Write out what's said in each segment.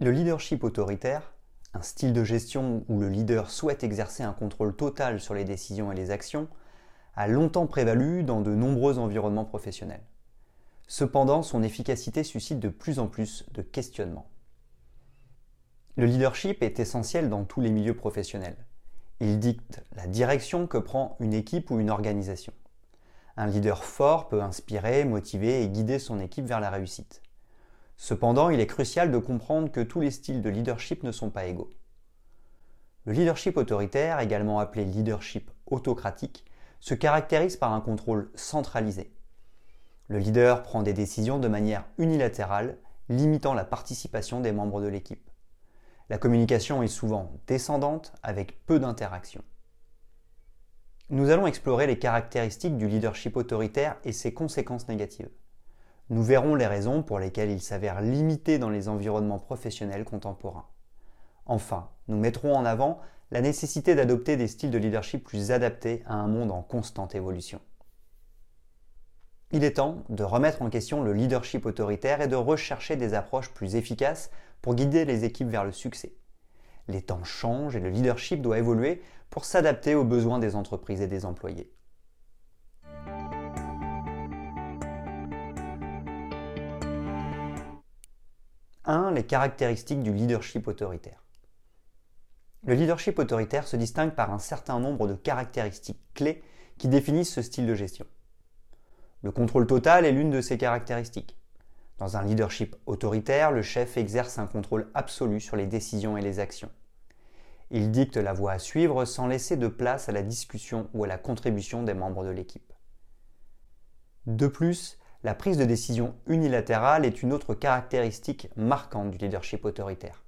Le leadership autoritaire, un style de gestion où le leader souhaite exercer un contrôle total sur les décisions et les actions, a longtemps prévalu dans de nombreux environnements professionnels. Cependant, son efficacité suscite de plus en plus de questionnements. Le leadership est essentiel dans tous les milieux professionnels. Il dicte la direction que prend une équipe ou une organisation. Un leader fort peut inspirer, motiver et guider son équipe vers la réussite. Cependant, il est crucial de comprendre que tous les styles de leadership ne sont pas égaux. Le leadership autoritaire, également appelé leadership autocratique, se caractérise par un contrôle centralisé. Le leader prend des décisions de manière unilatérale, limitant la participation des membres de l'équipe. La communication est souvent descendante avec peu d'interaction. Nous allons explorer les caractéristiques du leadership autoritaire et ses conséquences négatives. Nous verrons les raisons pour lesquelles il s'avère limité dans les environnements professionnels contemporains. Enfin, nous mettrons en avant la nécessité d'adopter des styles de leadership plus adaptés à un monde en constante évolution. Il est temps de remettre en question le leadership autoritaire et de rechercher des approches plus efficaces pour guider les équipes vers le succès. Les temps changent et le leadership doit évoluer pour s'adapter aux besoins des entreprises et des employés. 1. Les caractéristiques du leadership autoritaire. Le leadership autoritaire se distingue par un certain nombre de caractéristiques clés qui définissent ce style de gestion. Le contrôle total est l'une de ces caractéristiques. Dans un leadership autoritaire, le chef exerce un contrôle absolu sur les décisions et les actions. Il dicte la voie à suivre sans laisser de place à la discussion ou à la contribution des membres de l'équipe. De plus, la prise de décision unilatérale est une autre caractéristique marquante du leadership autoritaire.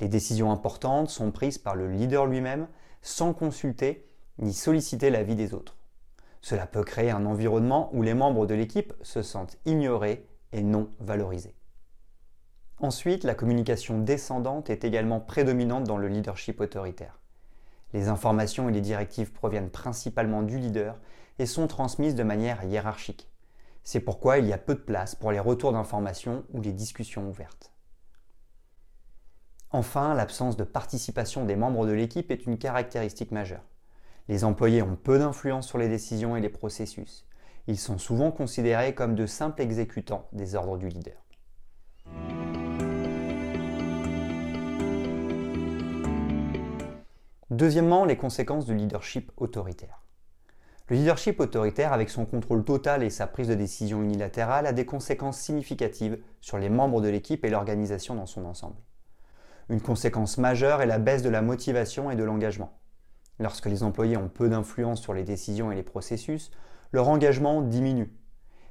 Les décisions importantes sont prises par le leader lui-même sans consulter ni solliciter l'avis des autres. Cela peut créer un environnement où les membres de l'équipe se sentent ignorés et non valorisés. Ensuite, la communication descendante est également prédominante dans le leadership autoritaire. Les informations et les directives proviennent principalement du leader et sont transmises de manière hiérarchique. C'est pourquoi il y a peu de place pour les retours d'informations ou les discussions ouvertes. Enfin, l'absence de participation des membres de l'équipe est une caractéristique majeure. Les employés ont peu d'influence sur les décisions et les processus. Ils sont souvent considérés comme de simples exécutants des ordres du leader. Deuxièmement, les conséquences du leadership autoritaire. Le leadership autoritaire, avec son contrôle total et sa prise de décision unilatérale, a des conséquences significatives sur les membres de l'équipe et l'organisation dans son ensemble. Une conséquence majeure est la baisse de la motivation et de l'engagement. Lorsque les employés ont peu d'influence sur les décisions et les processus, leur engagement diminue.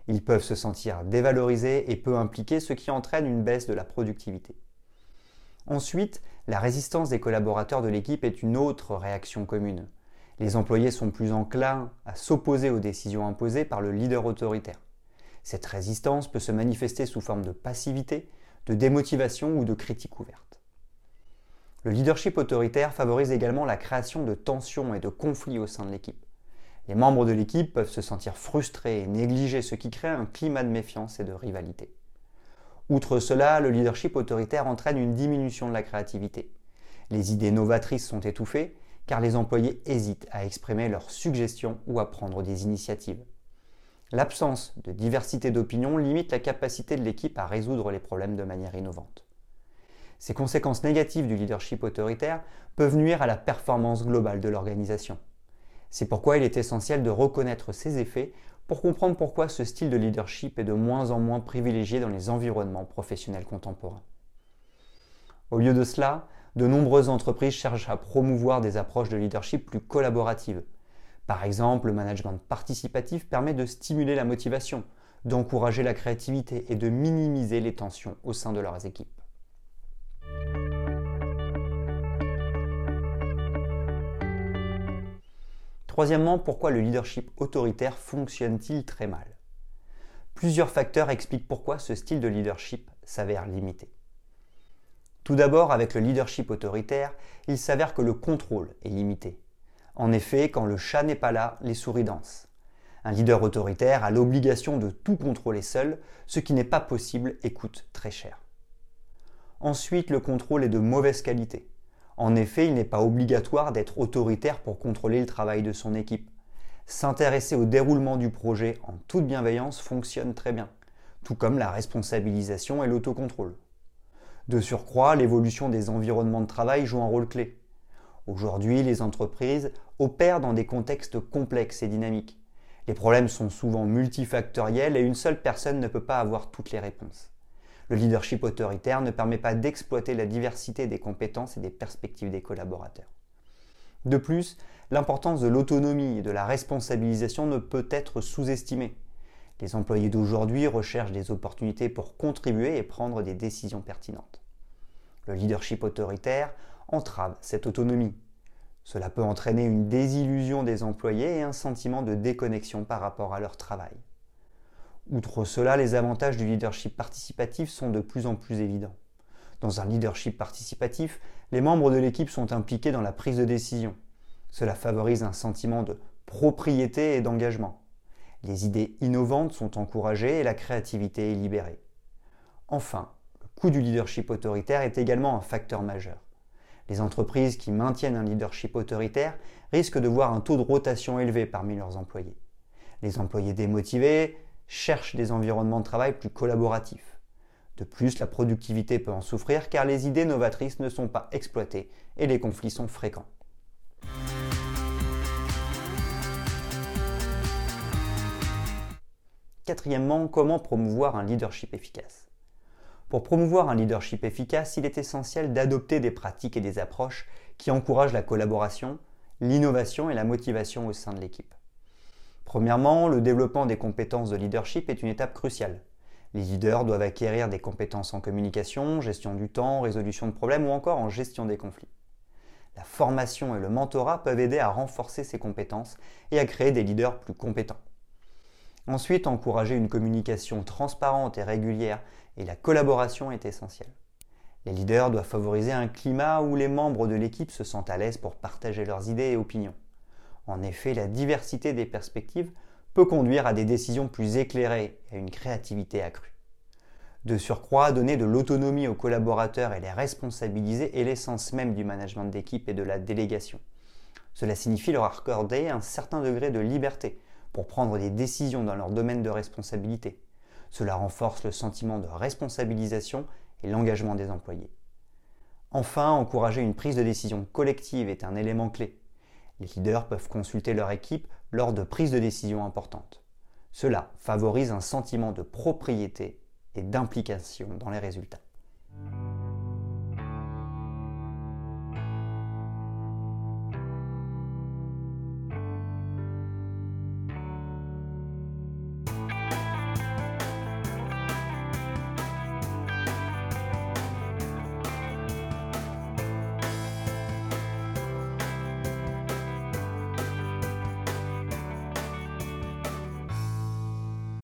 Ils peuvent se sentir dévalorisés et peu impliqués, ce qui entraîne une baisse de la productivité. Ensuite, la résistance des collaborateurs de l'équipe est une autre réaction commune les employés sont plus enclins à s'opposer aux décisions imposées par le leader autoritaire. Cette résistance peut se manifester sous forme de passivité, de démotivation ou de critique ouverte. Le leadership autoritaire favorise également la création de tensions et de conflits au sein de l'équipe. Les membres de l'équipe peuvent se sentir frustrés et négligés, ce qui crée un climat de méfiance et de rivalité. Outre cela, le leadership autoritaire entraîne une diminution de la créativité. Les idées novatrices sont étouffées car les employés hésitent à exprimer leurs suggestions ou à prendre des initiatives. L'absence de diversité d'opinions limite la capacité de l'équipe à résoudre les problèmes de manière innovante. Ces conséquences négatives du leadership autoritaire peuvent nuire à la performance globale de l'organisation. C'est pourquoi il est essentiel de reconnaître ces effets pour comprendre pourquoi ce style de leadership est de moins en moins privilégié dans les environnements professionnels contemporains. Au lieu de cela, de nombreuses entreprises cherchent à promouvoir des approches de leadership plus collaboratives. Par exemple, le management participatif permet de stimuler la motivation, d'encourager la créativité et de minimiser les tensions au sein de leurs équipes. Troisièmement, pourquoi le leadership autoritaire fonctionne-t-il très mal? Plusieurs facteurs expliquent pourquoi ce style de leadership s'avère limité. Tout d'abord, avec le leadership autoritaire, il s'avère que le contrôle est limité. En effet, quand le chat n'est pas là, les souris dansent. Un leader autoritaire a l'obligation de tout contrôler seul, ce qui n'est pas possible et coûte très cher. Ensuite, le contrôle est de mauvaise qualité. En effet, il n'est pas obligatoire d'être autoritaire pour contrôler le travail de son équipe. S'intéresser au déroulement du projet en toute bienveillance fonctionne très bien, tout comme la responsabilisation et l'autocontrôle. De surcroît, l'évolution des environnements de travail joue un rôle clé. Aujourd'hui, les entreprises opèrent dans des contextes complexes et dynamiques. Les problèmes sont souvent multifactoriels et une seule personne ne peut pas avoir toutes les réponses. Le leadership autoritaire ne permet pas d'exploiter la diversité des compétences et des perspectives des collaborateurs. De plus, l'importance de l'autonomie et de la responsabilisation ne peut être sous-estimée. Les employés d'aujourd'hui recherchent des opportunités pour contribuer et prendre des décisions pertinentes. Le leadership autoritaire entrave cette autonomie. Cela peut entraîner une désillusion des employés et un sentiment de déconnexion par rapport à leur travail. Outre cela, les avantages du leadership participatif sont de plus en plus évidents. Dans un leadership participatif, les membres de l'équipe sont impliqués dans la prise de décision. Cela favorise un sentiment de propriété et d'engagement. Les idées innovantes sont encouragées et la créativité est libérée. Enfin, le coût du leadership autoritaire est également un facteur majeur. Les entreprises qui maintiennent un leadership autoritaire risquent de voir un taux de rotation élevé parmi leurs employés. Les employés démotivés, cherchent des environnements de travail plus collaboratifs. De plus, la productivité peut en souffrir car les idées novatrices ne sont pas exploitées et les conflits sont fréquents. Quatrièmement, comment promouvoir un leadership efficace? Pour promouvoir un leadership efficace, il est essentiel d'adopter des pratiques et des approches qui encouragent la collaboration, l'innovation et la motivation au sein de l'équipe. Premièrement, le développement des compétences de leadership est une étape cruciale. Les leaders doivent acquérir des compétences en communication, gestion du temps, résolution de problèmes ou encore en gestion des conflits. La formation et le mentorat peuvent aider à renforcer ces compétences et à créer des leaders plus compétents. Ensuite, encourager une communication transparente et régulière et la collaboration est essentielle. Les leaders doivent favoriser un climat où les membres de l'équipe se sentent à l'aise pour partager leurs idées et opinions. En effet, la diversité des perspectives peut conduire à des décisions plus éclairées et à une créativité accrue. De surcroît, donner de l'autonomie aux collaborateurs et les responsabiliser est l'essence même du management d'équipe et de la délégation. Cela signifie leur accorder un certain degré de liberté pour prendre des décisions dans leur domaine de responsabilité. Cela renforce le sentiment de responsabilisation et l'engagement des employés. Enfin, encourager une prise de décision collective est un élément clé. Les leaders peuvent consulter leur équipe lors de prises de décision importantes. Cela favorise un sentiment de propriété et d'implication dans les résultats.